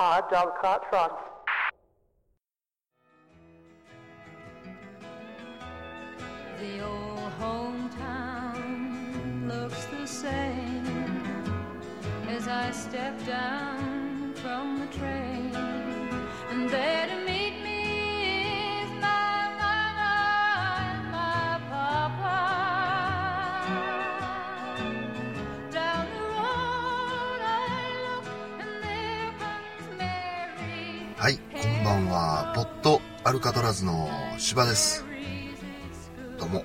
Hard dog cart trot. The old hometown looks the same as I step down from the train, アルカトラズの芝です。どうも。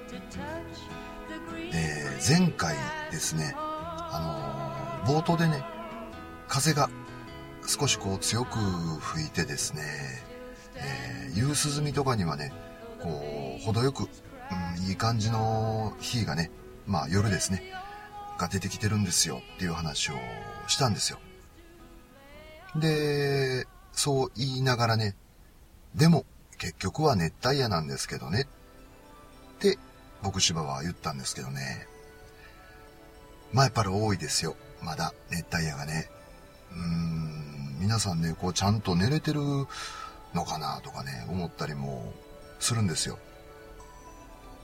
えー、前回ですね、あのー冒頭でね、風が少しこう強く吹いてですね、えー、夕涼みとかにはね、こう、程よく、うん、いい感じの日がね、まあ夜ですね、が出てきてるんですよっていう話をしたんですよ。で、そう言いながらね、でも結局は熱帯夜なんですけどねって僕芝は言ったんですけどね。まあやっぱり多いですよ。まだ熱帯夜がね。うーん、皆さんね、こうちゃんと寝れてるのかなとかね、思ったりもするんですよ。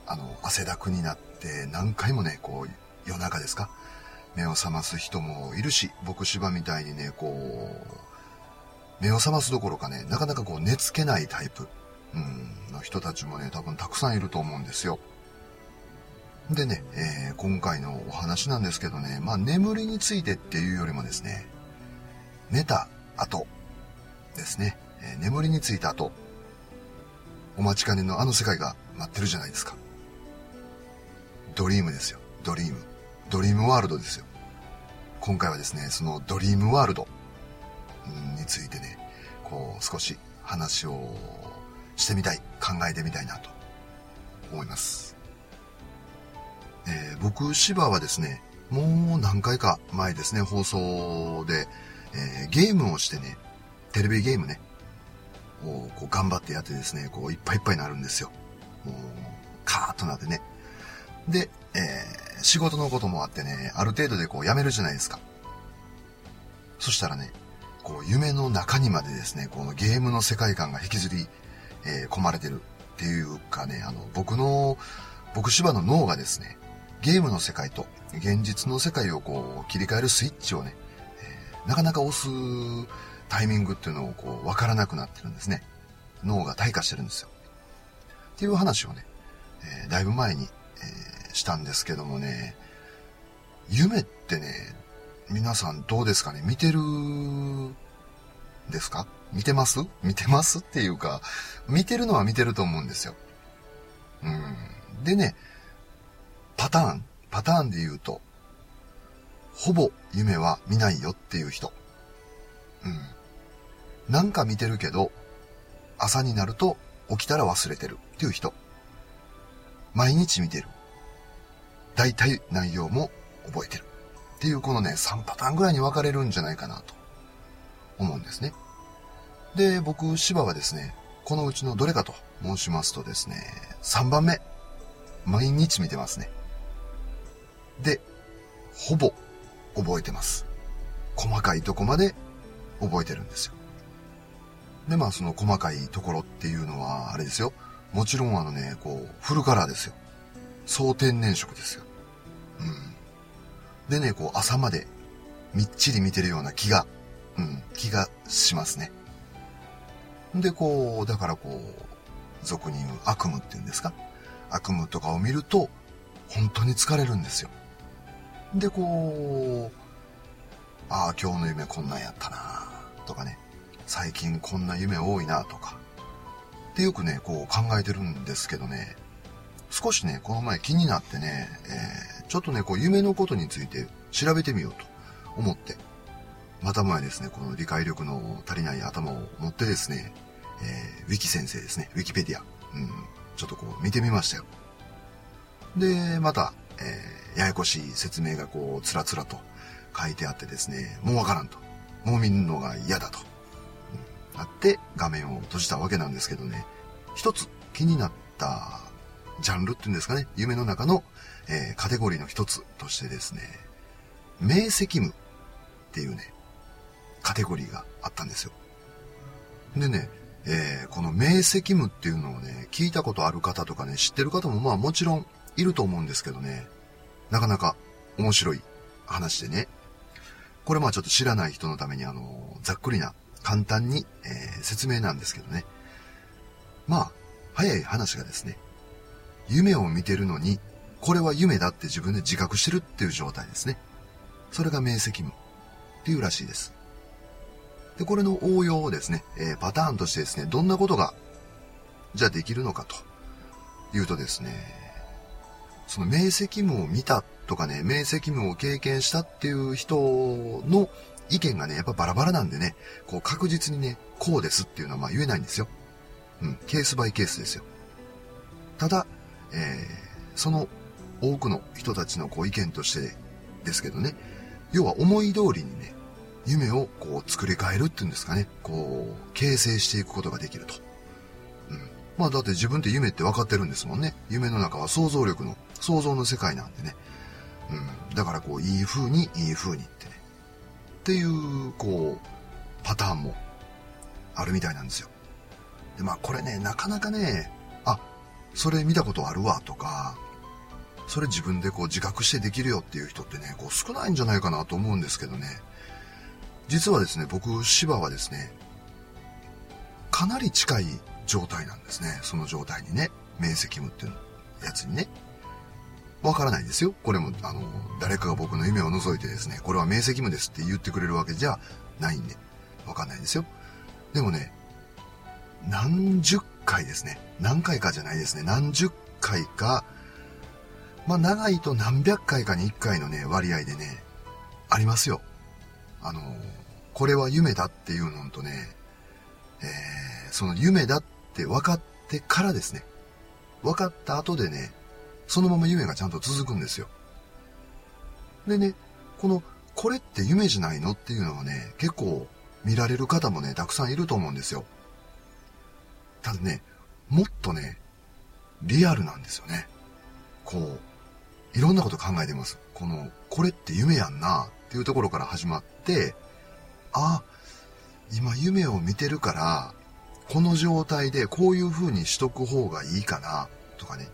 あの、汗だくになって何回もね、こう夜中ですか目を覚ます人もいるし、僕芝みたいにね、こう、目を覚ますどころかね、なかなかこう寝つけないタイプ、うん、の人たちもね、多分たくさんいると思うんですよ。でね、えー今回のお話なんですけどね、まあ眠りについてっていうよりもですね、寝た後ですね、えー眠りについた後、お待ちかねのあの世界が待ってるじゃないですか。ドリームですよ。ドリーム。ドリームワールドですよ。今回はですね、そのドリームワールドについてね、こう少し話をしてみたい、考えてみたいなと思います。えー僕、芝はですね、もう何回か前ですね、放送で、えーゲームをしてね、テレビゲームね、をこう頑張ってやってですね、こういっぱいいっぱいになるんですよ。もう、カーッとなってね。で、えー仕事のこともあってね、ある程度でこうやめるじゃないですか。そしたらね、こう夢の中にまでですね、このゲームの世界観が引きずり、えー込まれてるっていうかね、あの、僕の、僕芝の脳がですね、ゲームの世界と現実の世界をこう切り替えるスイッチをね、えーなかなか押すタイミングっていうのをこうわからなくなってるんですね。脳が退化してるんですよ。っていう話をね、えーだいぶ前に、えーしたんですけどもね、夢ってね、皆さんどうですかね？見てるですか？見てます？見てます？っていうか、見てるのは見てると思うんですよ。うん。でね、パターン、パターンで言うと、ほぼ夢は見ないよっていう人。うん。なんか見てるけど、朝になると起きたら忘れてるっていう人。毎日見てる。大体内容も覚えてる。っていうこのね、3パターンぐらいに分かれるんじゃないかなと思うんですね。で、僕、芝はですね、このうちのどれかと申しますとですね、3番目。毎日見てますね。で、ほぼ覚えてます。細かいとこまで覚えてるんですよ。で、まあその細かいところっていうのは、あれですよ。もちろんあのね、こう、フルカラーですよ。総天然色ですよ。うん。でね、こう朝までみっちり見てるような気が、うん、気がしますね。で、こう、だからこう、俗に言う悪夢っていうんですか？悪夢とかを見ると、本当に疲れるんですよ。で、こう、ああ、今日の夢こんなんやったなとかね、最近こんな夢多いなとか、ってよくね、こう考えてるんですけどね、少しね、この前気になってね、えーちょっとね、こう夢のことについて調べてみようと思って、またもやですね、この理解力の足りない頭を持ってですね、えーウィキ先生ですね、ウィキペディア、うん、ちょっとこう見てみましたよ。で、また、えーややこしい説明がこう、つらつらと書いてあってですね、もうわからんと。もう見るのが嫌だと。うんあって、画面を閉じたわけなんですけどね、一つ気になったジャンルっていうんですかね、夢の中の、えーカテゴリーの一つとしてですね、明晰夢っていうね、カテゴリーがあったんですよ。でね、えー、この明晰夢っていうのをね、聞いたことある方とかね、知ってる方もまあもちろんいると思うんですけどね、なかなか面白い話でね、これまあちょっと知らない人のためにあの、ざっくりな、簡単に、えー、説明なんですけどね。まあ、早い話がですね、夢を見てるのに、これは夢だって自分で自覚してるっていう状態ですね。それが明晰夢っていうらしいです。で、これの応用をですね、えー、パターンとしてですね、どんなことが、じゃあできるのかというとですね、その明晰夢を見たとかね、明晰夢を経験したっていう人の意見がね、やっぱバラバラなんでね、こう確実にね、こうですっていうのはまあ言えないんですよ。うん、ケースバイケースですよ。ただ、えー、その多くの人たちのこう意見としてですけどね、要は思い通りにね、夢をこう作り変えるっていうんですかね、こう、形成していくことができると。うん。まあだって自分って夢って分かってるんですもんね。夢の中は想像力の、想像の世界なんでね。うん。だからこう、いい風に、いい風にってね。っていう、こう、パターンもあるみたいなんですよ。で、まあこれね、なかなかね、あ、それ見たことあるわとか、それ自分でこう自覚してできるよっていう人ってね、こう少ないんじゃないかなと思うんですけどね。実はですね、僕、芝はですね、かなり近い状態なんですね。その状態にね。明晰夢っていうやつにね。わからないですよ。これも、あの、誰かが僕の夢を覗いてですね、これは明晰夢ですって言ってくれるわけじゃないんで、わかんないですよ。でもね、何十回ですね。何回かじゃないですね。何十回か、まあ長いと何百回かに一回のね、割合でね、ありますよ。あの、これは夢だっていうのとね、えー、その夢だって分かってからですね、分かった後でね、そのまま夢がちゃんと続くんですよ。でね、この、これって夢じゃないのっていうのはね、結構見られる方もね、たくさんいると思うんですよ。ただね、もっとね、リアルなんですよね。こう、いろんなこと考えてます。この、これって夢やんなっていうところから始まって、あ、今夢を見てるから、この状態でこういう風にしとく方がいいかな、とかね。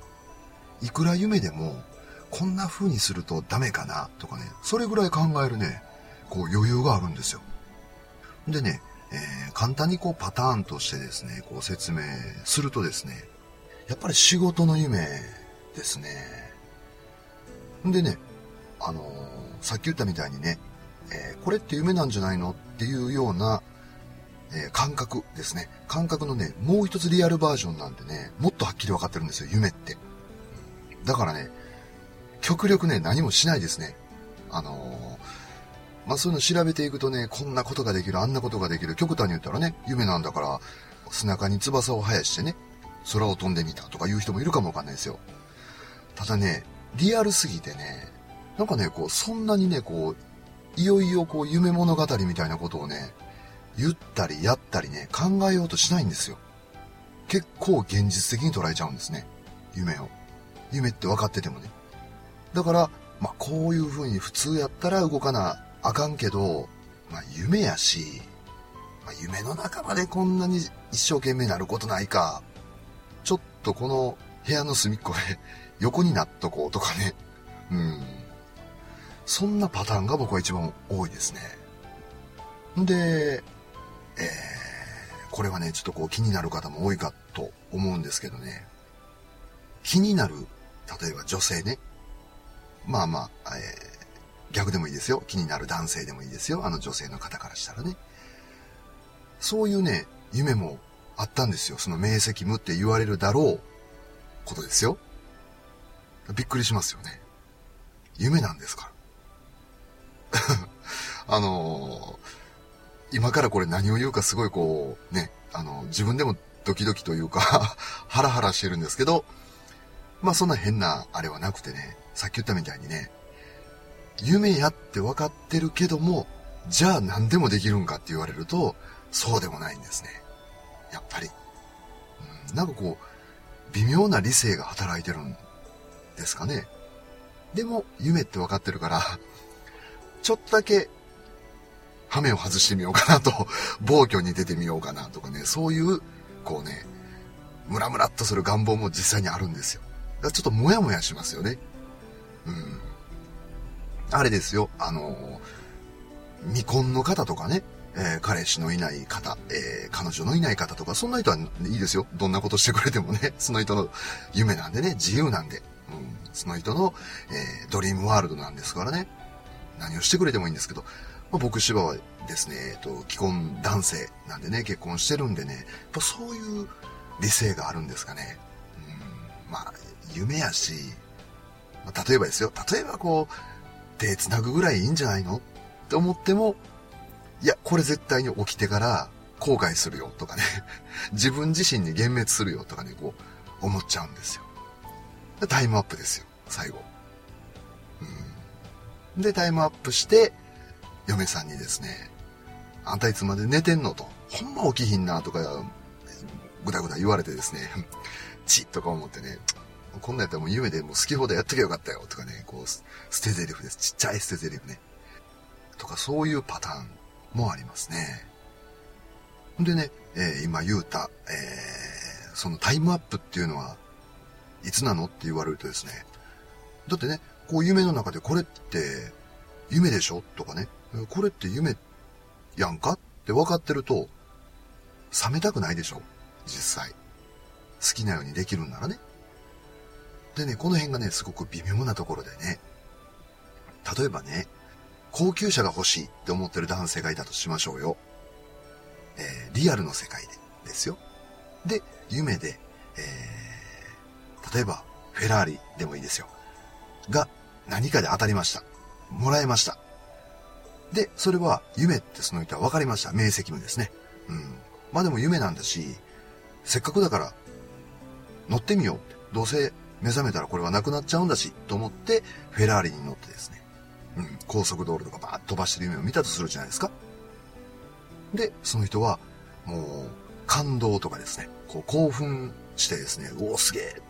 いくら夢でも、こんな風にするとダメかな、とかね。それぐらい考えるね、こう余裕があるんですよ。でね、えー、簡単にこうパターンとしてですね、こう説明するとですね、やっぱり仕事の夢ですね。んでね、あのー、さっき言ったみたいにね、えー、これって夢なんじゃないの？っていうような、えー、感覚ですね。感覚のね、もう一つリアルバージョンなんでね、もっとはっきり分かってるんですよ、夢って。だからね、極力ね、何もしないですね。あのまあそういうの調べていくとね、こんなことができる、あんなことができる。極端に言ったらね、夢なんだから、背中に翼を生やしてね、空を飛んでみたとか言う人もいるかもわかんないですよ。ただね、リアルすぎてね、なんかね、こう、そんなにね、こう、いよいよこう、夢物語みたいなことをね、言ったりやったりね、考えようとしないんですよ。結構現実的に捉えちゃうんですね。夢を。夢って分かっててもね。だから、まあ、こういう風に普通やったら動かなあかんけど、まあ、夢やし、まあ、夢の中までこんなに一生懸命なることないか。ちょっとこの部屋の隅っこで 横になっとこうとかね。うん。そんなパターンが僕は一番多いですね。で、えー、これはね、ちょっとこう気になる方も多いかと思うんですけどね。気になる、例えば女性ね。まあまあ、えー逆でもいいですよ。気になる男性でもいいですよ。あの女性の方からしたらね。そういうね、夢もあったんですよ。その明晰夢って言われるだろうことですよ。びっくりしますよね。夢なんですから。あのー、今からこれ何を言うかすごいこう、ね、あの、自分でもドキドキというか ハラハラしてるんですけど、まあそんな変なあれはなくてね、さっき言ったみたいにね、夢やって分かってるけども、じゃあ何でもできるんかって言われると、そうでもないんですね。やっぱり。うん、なんかこう、微妙な理性が働いてるんですかね。でも、夢って分かってるから、ちょっとだけ、羽目を外してみようかなと、暴挙に出てみようかなとかね、そういう、こうね、ムラムラっとする願望も実際にあるんですよ。だからちょっとモヤモヤしますよね。うん。あれですよ、あの、未婚の方とかね、えー、彼氏のいない方、えー、彼女のいない方とか、そんな人はいいですよ。どんなことしてくれてもね、その人の夢なんでね、自由なんで、うん、その人の、えー、ドリームワールドなんですからね、何をしてくれてもいいんですけど、まあ、僕芝はですね、えっと、既婚男性なんでね、結婚してるんでね、やっぱそういう理性があるんですかね。うん、まあ、夢やし、まあ、例えばですよ、例えばこう、手繋ぐぐらいいいんじゃないの？って思っても、いや、これ絶対に起きてから後悔するよとかね、自分自身に幻滅するよとかね、こう、思っちゃうんですよ。タイムアップですよ、最後。で、タイムアップして、嫁さんにですね、あんたいつまで寝てんのと、ほんま起きひんなとか、ぐだぐだ言われてですね、チッとか思ってね、こんなんやったらもう夢でもう好き放題やっときゃよかったよとかね、こう、捨て台詞です。ちっちゃい捨て台詞ね。とかそういうパターンもありますね。でね、えー、今言うた、えー、そのタイムアップっていうのは、いつなのって言われるとですね、だってね、こう夢の中でこれって夢でしょ？とかね、これって夢やんか？って分かってると、冷めたくないでしょ？実際。好きなようにできるんならね。でね、この辺がね、すごく微妙なところでね。例えばね、高級車が欲しいって思ってる男性がいたとしましょうよ。えー、リアルの世界でですよ。で、夢で、えー、例えば、フェラーリでもいいですよ。が、何かで当たりました。もらえました。で、それは夢ってその人は分かりました。明晰夢ですね。うん。まあでも夢なんだし、せっかくだから乗ってみようって。どうせ目覚めたらこれはなくなっちゃうんだし、と思ってフェラーリに乗ってですね。うん。高速道路とかバーッと飛ばしてる夢を見たとするじゃないですか。で、その人はもう感動とかですね。こう興奮してですね、おおすげえっ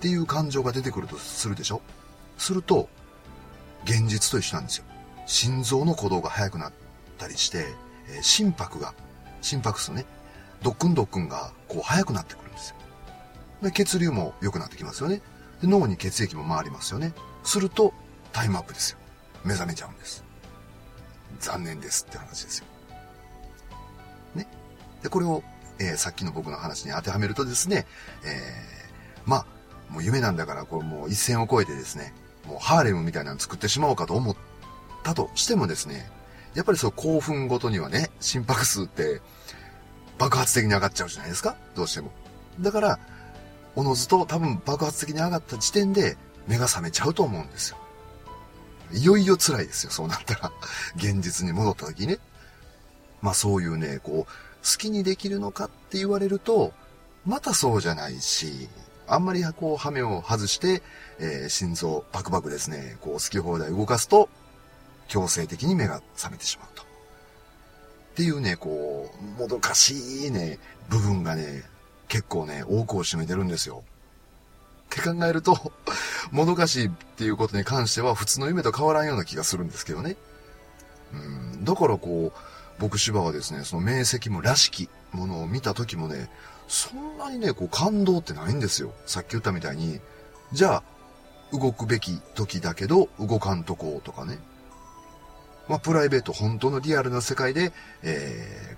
ていう感情が出てくるとするでしょすると、現実と一緒なんですよ。心臓の鼓動が速くなったりして、えー、心拍が、心拍数ね、ドックンドックンがこう速くなってくるんですよ。で、血流も良くなってきますよね。で、脳に血液も回りますよね。すると、タイムアップですよ。目覚めちゃうんです。残念ですって話ですよ。ね。で、これを、えー、さっきの僕の話に当てはめるとですね、えー、まあ、もう夢なんだから、これもう一線を越えてですね、もうハーレムみたいなの作ってしまおうかと思ったとしてもですね、やっぱりそう興奮ごとにはね、心拍数って爆発的に上がっちゃうじゃないですか？どうしても。だから、おのずと多分爆発的に上がった時点で目が覚めちゃうと思うんですよ。いよいよ辛いですよ、そうなったら。現実に戻った時にね。まあそういうね、こう、好きにできるのかって言われると、またそうじゃないし、あんまりこう、羽目を外して、えー、心臓バクバクですね、こう、好き放題動かすと、強制的に目が覚めてしまうと。っていうね、こう、もどかしいね、部分がね、結構ね、多くを占めてるんですよ。って考えると、もどかしいっていうことに関しては普通の夢と変わらんような気がするんですけどね。うん、だからこう、僕芝はですね、その明晰夢らしきものを見た時もね、そんなにね、こう感動ってないんですよ。さっき言ったみたいに、じゃあ、動くべき時だけど動かんとこうとかね。まあ、プライベート、本当のリアルな世界で、え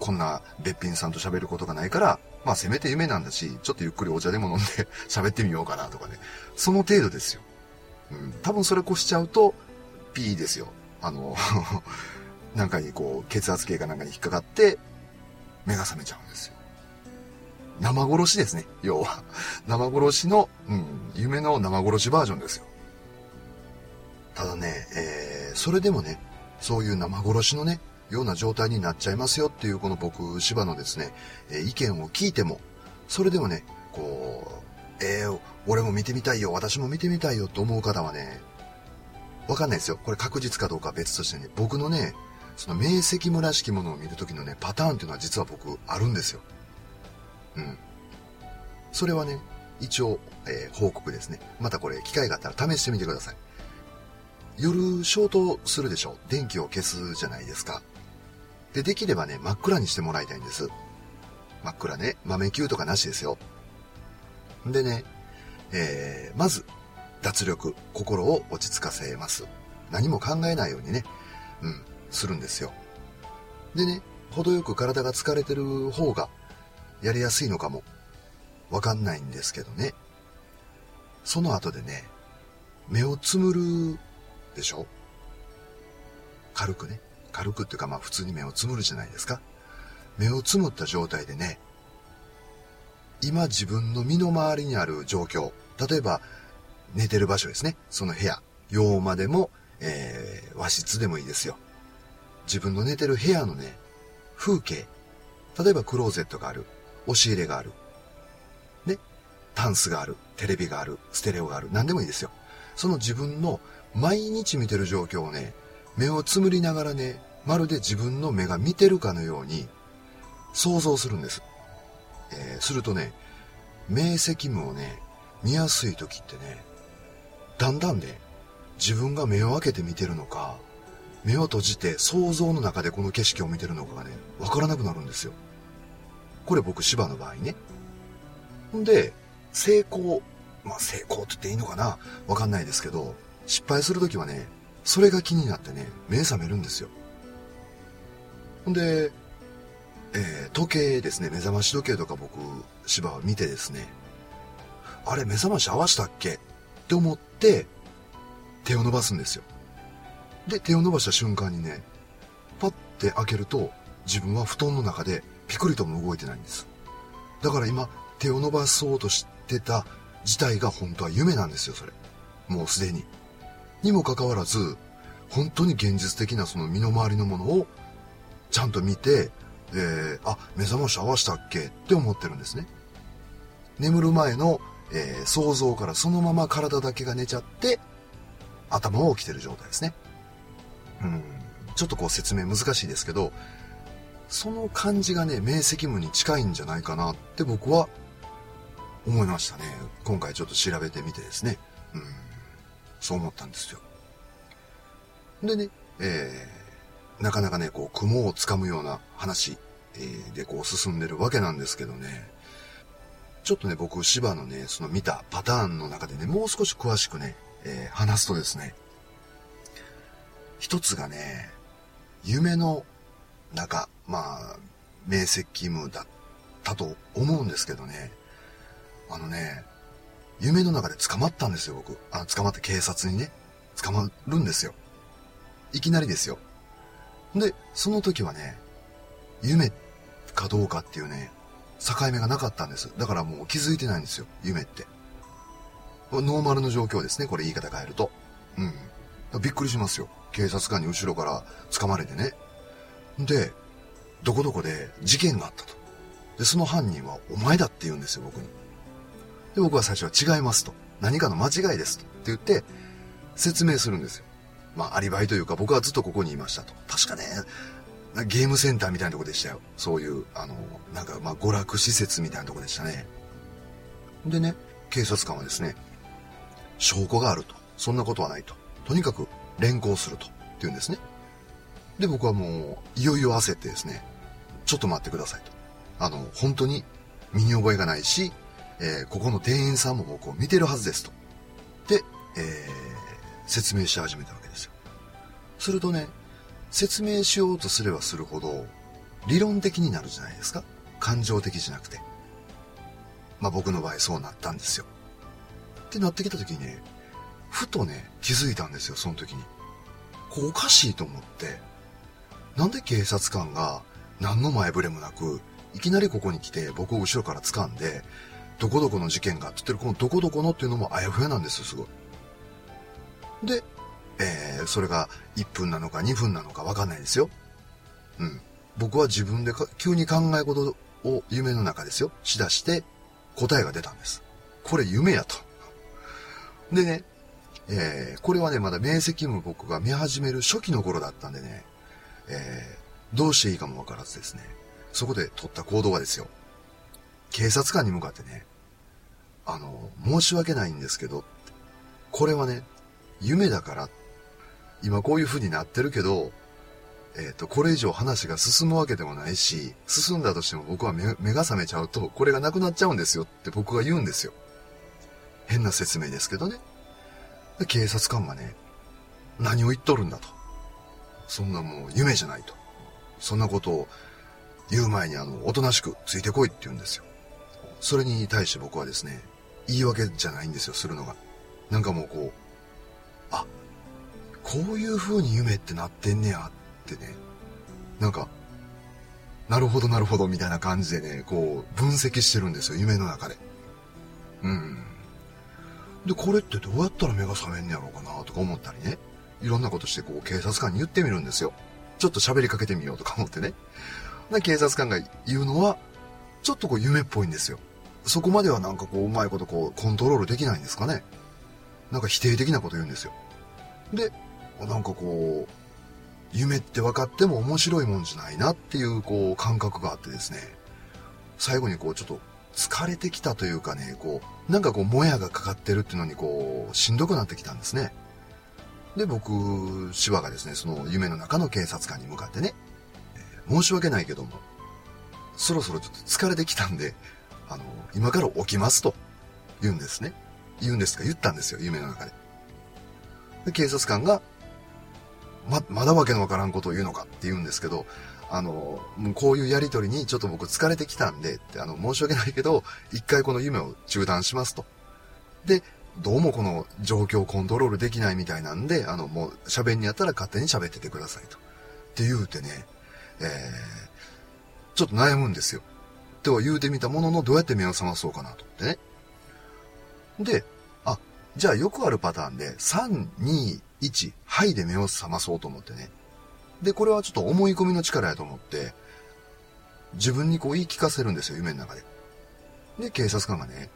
ー、こんなべっぴんさんと喋ることがないから、まあ、せめて夢なんだし、ちょっとゆっくりお茶でも飲んで 喋ってみようかなとかね。その程度ですよ。うん。多分それ越しちゃうと、P ですよ。あの なんかにこう、血圧計かなんかに引っかかって、目が覚めちゃうんですよ。生殺しですね。要は。生殺しの、うん、夢の生殺しバージョンですよ。ただね、えー、それでもね、そういう生殺しのね、ような状態になっちゃいますよっていうこの僕、芝のですね、えー、意見を聞いても、それでもね、こう、えー、俺も見てみたいよ、私も見てみたいよと思う方はね、わかんないですよ。これ確実かどうかは別としてね、僕のね、その明晰夢らしきものを見るときのね、パターンっていうのは実は僕あるんですよ。うん。それはね、一応、えー、報告ですね。またこれ、機会があったら試してみてください。夜消灯するでしょ？電気を消すじゃないですか。で、できればね、真っ暗にしてもらいたいんです。真っ暗ね。豆球とかなしですよ。でね、えー、まず、脱力、心を落ち着かせます。何も考えないようにね、うん、するんですよ。でね、程よく体が疲れてる方がやりやすいのかもわかんないんですけどね。その後でね、目をつむるでしょ？軽くね。軽くっていうかまあ普通に目をつむるじゃないですか。目をつむった状態でね、今自分の身の回りにある状況、例えば寝てる場所ですね。その部屋、洋間でも、えー、和室でもいいですよ。自分の寝てる部屋のね、風景。例えばクローゼットがある。押し入れがある。ね。タンスがある。テレビがある。ステレオがある。何でもいいですよ。その自分の毎日見てる状況をね、目をつむりながらね、まるで自分の目が見てるかのように想像するんです。えー、するとね、明晰夢をね、見やすい時ってね、だんだんね、自分が目を開けて見てるのか、目を閉じて想像の中でこの景色を見てるのかがね、わからなくなるんですよ。これ僕芝の場合ね。んで、成功、まあ成功って言っていいのかな？わかんないですけど、失敗するときはね、それが気になってね、目覚めるんですよ。ほんで、えー、時計ですね、目覚まし時計とか僕、芝は見てですね、あれ目覚まし合わしたっけ？って思って、手を伸ばすんですよ。で、手を伸ばした瞬間にね、パッて開けると、自分は布団の中でピクリとも動いてないんです。だから今、手を伸ばそうとしてた自体が本当は夢なんですよ、それ。もうすでに。にもかかわらず、本当に現実的なその身の回りのものをちゃんと見て、えー、あ、目覚まし合わしたっけ？って思ってるんですね。眠る前の、えー、想像からそのまま体だけが寝ちゃって、頭は起きてる状態ですね。うん、ちょっとこう説明難しいですけど、その感じがね、明晰夢に近いんじゃないかなって僕は思いましたね。今回ちょっと調べてみてですね。うん、そう思ったんですよ。でね、えー、なかなかね、こう、雲をつかむような話、えー、でこう進んでるわけなんですけどね、ちょっとね、僕、芝のね、その見たパターンの中でね、もう少し詳しくね、えー、話すとですね、一つがね、夢の中、まあ、明晰夢だったと思うんですけどね、あのね、夢の中で捕まったんですよ、僕。あ捕まって警察にね、捕まるんですよ。いきなりですよ。で、その時はね、夢かどうかっていうね、境目がなかったんです。だからもう気づいてないんですよ、夢って。ノーマルの状況ですね、これ言い方変えると。うん。びっくりしますよ。警察官に後ろから掴まれてね。で、どこどこで事件があったと。で、その犯人はお前だって言うんですよ、僕に。で、僕は最初は違いますと。何かの間違いですと。って言って、説明するんですよ。まあ、アリバイというか、僕はずっとここにいましたと。確かね、ゲームセンターみたいなとこでしたよ。そういう、あの、なんか、まあ、娯楽施設みたいなとこでしたね。でね、警察官はですね、証拠があると。そんなことはないと。とにかく、連行すると。って言うんですね。で、僕はもう、いよいよ焦ってですね、ちょっと待ってくださいと。あの、本当に身に覚えがないし、えー、ここの店員さんも僕を見てるはずですと。で、えー、説明し始めたわけですよ。するとね、説明しようとすればするほど、理論的になるじゃないですか。感情的じゃなくて。まあ僕の場合そうなったんですよ。ってなってきた時にね、ふとね、気づいたんですよ、その時に。こうおかしいと思って、なんで警察官が何の前触れもなく、いきなりここに来て僕を後ろから掴んで、どこどこの事件がって言ってるこのどこどこのっていうのもあやふやなんですよ、すごい。で、えー、それが1分なのか2分なのかわかんないですよ。うん。僕は自分で急に考え事を夢の中ですよ、しだして答えが出たんです。これ夢やと。でね、えー、これはね、まだ明晰夢僕が見始める初期の頃だったんでね、えー、どうしていいかもわからずですね、そこで取った行動はですよ、警察官に向かってね、あの、申し訳ないんですけど、これはね、夢だから、今こういう風になってるけど、えっ、と、これ以上話が進むわけでもないし、進んだとしても僕は目が覚めちゃうと、これがなくなっちゃうんですよって僕が言うんですよ。変な説明ですけどね。警察官がね、何を言っとるんだと。そんなもう夢じゃないと。そんなことを言う前にあの、おとなしくついてこいって言うんですよ。それに対して僕はですね、言い訳じゃないんですよ、するのが。なんかもうこう、あ、こういう風に夢ってなってんねやってね、なんか、なるほどなるほどみたいな感じでね、こう、分析してるんですよ、夢の中で。うん。で、これってどうやったら目が覚めんねやろうかなとか思ったりね、いろんなことしてこう、警察官に言ってみるんですよ。ちょっと喋りかけてみようとか思ってね。で、警察官が言うのは、ちょっとこう夢っぽいんですよ。そこまではなんかこう、うまいことこう、コントロールできないんですかね。なんか否定的なこと言うんですよ。で、なんかこう、夢って分かっても面白いもんじゃないなっていうこう感覚があってですね、最後にこうちょっと疲れてきたというかね、こう、なんかこうもやがかかってるっていうのにこう、しんどくなってきたんですね。で、僕、シワがですね、その夢の中の警察官に向かってね、えー申し訳ないけども、そろそろちょっと疲れてきたんで、あの、今から起きますと言うんですね。言うんですか言ったんですよ、夢の中で。で、警察官が、ま、まだわけのわからんことを言うのかって言うんですけど、あの、もうこういうやりとりにちょっと僕疲れてきたんで、ってあの、申し訳ないけど、一回この夢を中断しますと。で、どうもこの状況をコントロールできないみたいなんで、あの、もう喋んにやったら勝手に喋っててくださいと。って言うてね、えー、ちょっと悩むんですよ。とは言うてみたものの、どうやって目を覚まそうかなと思ってね。で、あ、じゃあよくあるパターンで、3、2、1、はいで目を覚まそうと思ってね。で、これはちょっと思い込みの力やと思って、自分にこう言い聞かせるんですよ、夢の中で。で、警察官がね、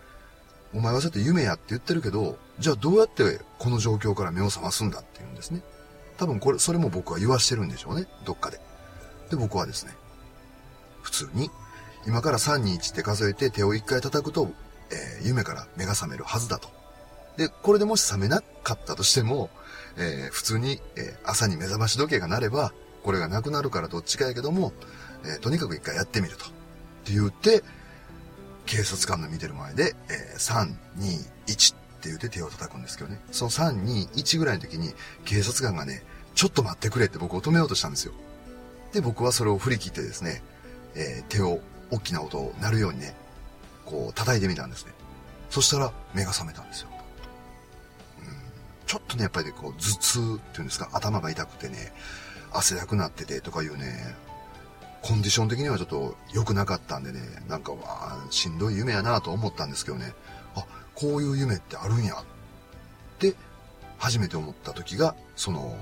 お前はそうやって夢やって言ってるけど、じゃあどうやってこの状況から目を覚ますんだって言うんですね。多分これ、それも僕は言わしてるんでしょうね、どっかで。で、僕はですね、普通に、今から3、2、1って数えて手を1回叩くと、えー夢から目が覚めるはずだと。で、これでもし覚めなかったとしても、えー普通に、えー朝に目覚まし時計が鳴れば、これがなくなるからどっちかやけども、えとにかく一回やってみると。って言って、警察官の見てる前で、えー3、2、1って言って手を叩くんですけどね。その3、2、1ぐらいの時に、警察官がね、ちょっと待ってくれって僕を止めようとしたんですよ。で、僕はそれを振り切ってですね、えー手を、大きな音を鳴るようにね、こう叩いてみたんですね。そしたら目が覚めたんですよ。うんちょっとね、やっぱりこう頭痛っていうんですか、頭が痛くてね、汗だくなっててとかいうね、コンディション的にはちょっと良くなかったんでね、なんかわあしんどい夢やなと思ったんですけどね、あ、こういう夢ってあるんやって初めて思った時が、その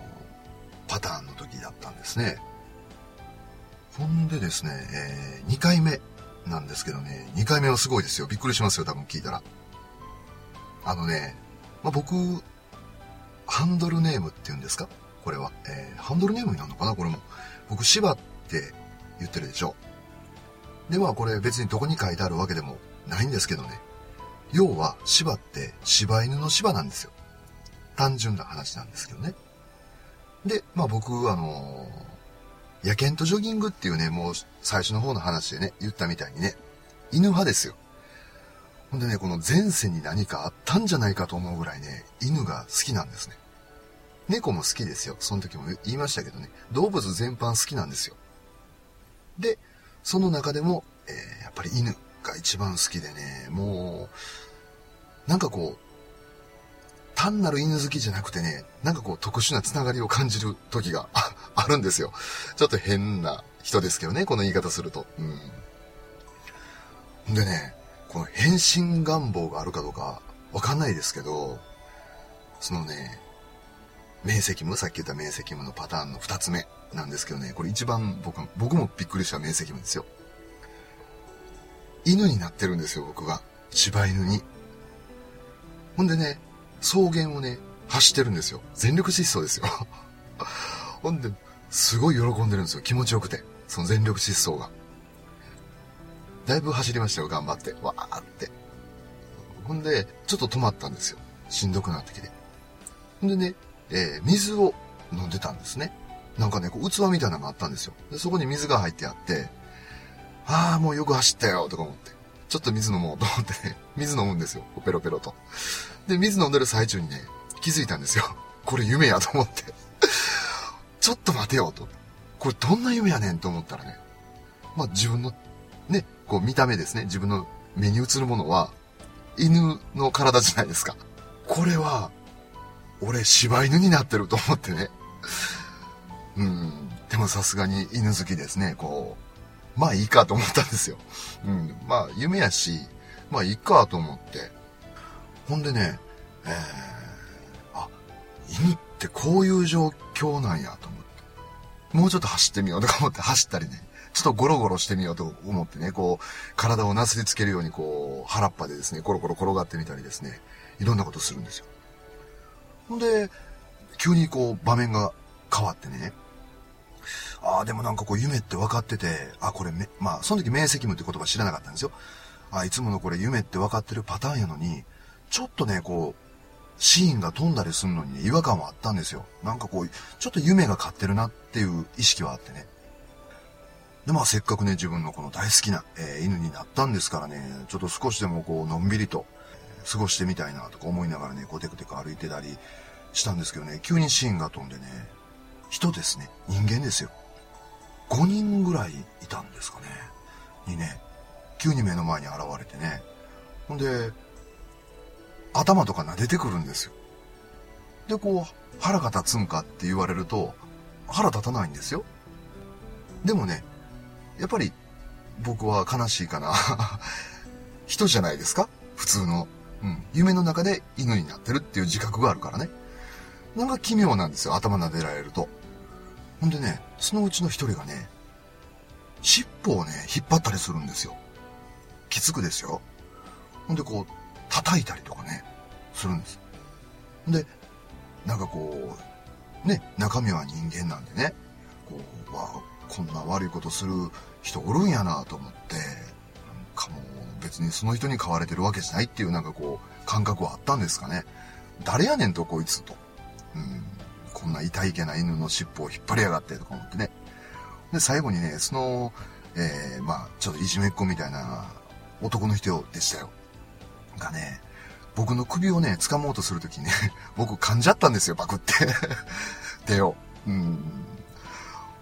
パターンの時だったんですね。ほんでですね、えー2回目なんですけどね、2回目はすごいですよ。びっくりしますよ、多分聞いたら。あのね、まあ、僕、ハンドルネームって言うんですか？これは。えーハンドルネームになるのかな？これも。僕、芝って言ってるでしょう。で、まあこれ別にどこに書いてあるわけでもないんですけどね。要は、芝って柴犬の芝なんですよ。単純な話なんですけどね。で、まあ僕、あのー野犬とジョギングっていうね、もう最初の方の話でね、言ったみたいにね、犬派ですよ。ほんでね、この前世に何かあったんじゃないかと思うぐらいね、犬が好きなんですね。猫も好きですよ。その時も言いましたけどね、動物全般好きなんですよ。で、その中でも、えーやっぱり犬が一番好きでね、もう、なんかこう、単なる犬好きじゃなくてね、なんかこう特殊なつながりを感じる時が あるんですよ。ちょっと変な人ですけどね、この言い方すると。うん。でね、この変身願望があるかどうかわかんないですけど、そのね、面積務、さっき言った面積務のパターンの二つ目なんですけどね、これ一番僕、僕もびっくりした面積務ですよ。犬になってるんですよ、僕が。柴犬に。ほんでね、草原をね、走ってるんですよ。全力疾走ですよ。ほんで、すごい喜んでるんですよ。気持ちよくて。その全力疾走が。だいぶ走りましたよ、頑張って。わーって。ほんで、ちょっと止まったんですよ。しんどくなってきて。ほんでね、えー水を飲んでたんですね。なんかね、こう器みたいなのがあったんですよ。でそこに水が入ってあって、ああ、もうよく走ったよ、とか思って。ちょっと水飲もうと思ってね、水飲むんですよ。ペロペロと。で、水飲んでる最中にね、気づいたんですよ。これ夢やと思って。ちょっと待てよ、と。これどんな夢やねんと思ったらね。まあ自分の、ね、こう見た目ですね。自分の目に映るものは、犬の体じゃないですか。これは、俺柴犬になってると思ってね。うん。でもさすがに犬好きですね。こう、まあいいかと思ったんですよ。うん。まあ夢やし、まあいいかと思って。ほんでね、えー、あ、犬ってこういう状況なんやと思って。もうちょっと走ってみようとか思って走ったりね。ちょっとゴロゴロしてみようと思ってね、こう、体をなすりつけるようにこう、腹っぱでですね、コロコロ転がってみたりですね、いろんなことするんですよ。ほんで、急にこう、場面が変わってね、ああ、でもなんかこう、夢って分かってて、あ、これめ、まあ、その時明晰夢って言葉知らなかったんですよ。あ、いつものこれ夢って分かってるパターンやのに、ちょっとね、こう、シーンが飛んだりするのに、ね、違和感はあったんですよ。なんかこう、ちょっと夢が勝ってるなっていう意識はあってね。で、まあせっかくね、自分のこの大好きな、えー、犬になったんですからね、ちょっと少しでもこう、のんびりと、過ごしてみたいなとか思いながらね、こうテクテク歩いてたりしたんですけどね、急にシーンが飛んでね、人ですね、人間ですよ。5人ぐらいいたんですかね、にね、急に目の前に現れてね、ほんで、頭とか撫でてくるんですよ。で、こう、腹が立つんかって言われると、腹立たないんですよ。でもね、やっぱり僕は悲しいかな。人じゃないですか？普通の。うん。夢の中で犬になってるっていう自覚があるからね。なんか奇妙なんですよ。頭撫でられると。ほんでね、そのうちの一人がね、尻尾をね、引っ張ったりするんですよ。きつくですよ。ほんでこう、叩いたりとかね、するんです。ほんで、なんかこう、ね、中身は人間なんでね、こう、わこんな悪いことする人おるんやなと思って、なんかもう別にその人に飼われてるわけじゃないっていうなんかこう、感覚はあったんですかね。誰やねんとこいつと。うん、こんな痛いけな犬の尻尾を引っ張りやがってとか思ってね。で、最後にね、その、えー、まあちょっといじめっ子みたいな男の人でしたよ。がね、僕の首をね、掴もうとするときにね、僕噛んじゃったんですよ、パクって 手を。うん。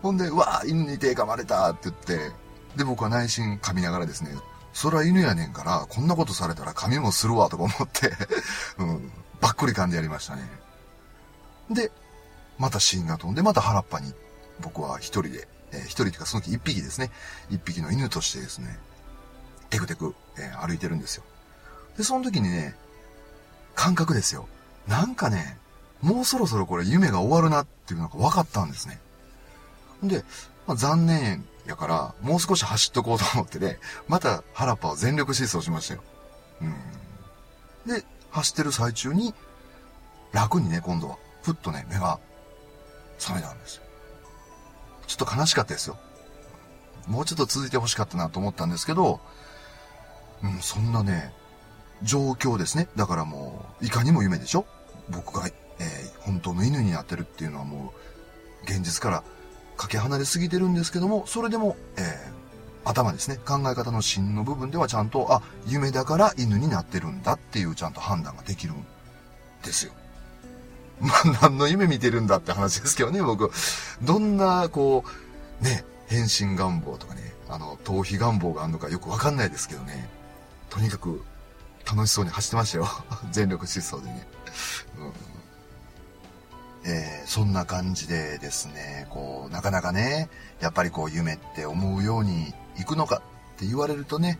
ほんで、うわ犬に手噛まれたって言って、で、僕は内心噛みながらですね、そら犬やねんから、こんなことされたら噛みもするわ、とか思って うん、ばっくり噛んでやりましたね。で、また芯が飛んで、また腹っぱに、僕は一人で、えー、一人というかその時一匹ですね、一匹の犬としてですね、テクテク、えー、歩いてるんですよ。で、その時にね、感覚ですよ。なんかね、もうそろそろこれ夢が終わるなっていうのが分かったんですね。で、まあ、残念やから、もう少し走っとこうと思ってね、また原っぱを全力疾走しましたよ。うん。で、走ってる最中に、楽にね、今度は、ふっとね、目が覚めたんですよ。ちょっと悲しかったですよ。もうちょっと続いて欲しかったなと思ったんですけど、うん、そんなね、状況ですね。だからもう、いかにも夢でしょ僕が、えー、本当の犬になってるっていうのはもう、現実からかけ離れすぎてるんですけども、それでも、えー、頭ですね。考え方の芯の部分ではちゃんと、あ、夢だから犬になってるんだっていうちゃんと判断ができるんですよ。まあ、何の夢見てるんだって話ですけどね、僕。どんな、こう、ね、変身願望とかね、あの、逃避願望があるのかよくわかんないですけどね。とにかく、楽しそうに走ってましたよ。全力疾走でね。うんえー、そんな感じでですね、こう、なかなかね、やっぱりこう、夢って思うようにいくのかって言われるとね、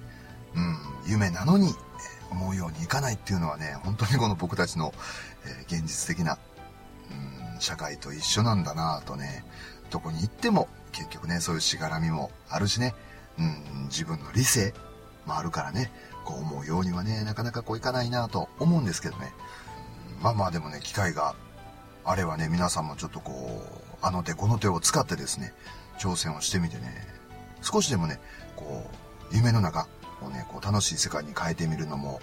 うん、夢なのに思うようにいかないっていうのはね、本当にこの僕たちの、えー、現実的な、うん、社会と一緒なんだなとね、どこに行っても結局ね、そういうしがらみもあるしね、うん、自分の理性もあるからね、こう思うようにはね、なかなかこういかないなと思うんですけどね。まあまあでもね、機会があれはね、皆さんもちょっとこう、あの手この手を使ってですね、挑戦をしてみてね、少しでもね、こう、夢の中をね、こう楽しい世界に変えてみるのも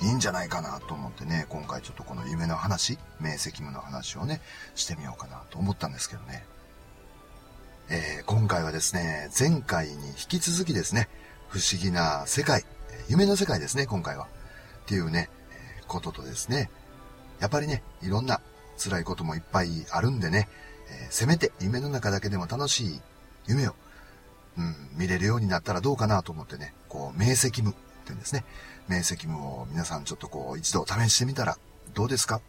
いいんじゃないかなと思ってね、今回ちょっとこの夢の話、明晰夢の話をね、してみようかなと思ったんですけどね。えー、今回はですね、前回に引き続きですね、不思議な世界、夢の世界ですね、今回は。っていうね、え、こととですね、やっぱりね、いろんな辛いこともいっぱいあるんでね、えー、せめて夢の中だけでも楽しい夢を、うん、見れるようになったらどうかなと思ってね、こう、明晰夢って言うんですね。明晰夢を皆さんちょっとこう、一度試してみたらどうですかっ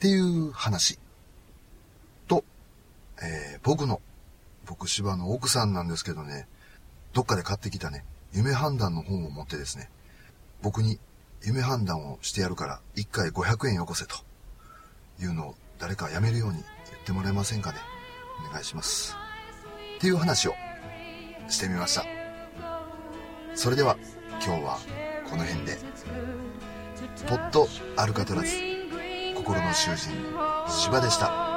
ていう話と、えー、僕の、僕芝の奥さんなんですけどね、どっかで買ってきたね、夢判断の本を持ってですね、僕に夢判断をしてやるから1回500円よこせと。言うのを誰かやめるように言ってもらえませんかね？お願いします。っていう話をしてみました。それでは今日はこの辺で、ポットアルカトラズ、心の囚人、芝でした。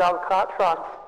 Dog cart trot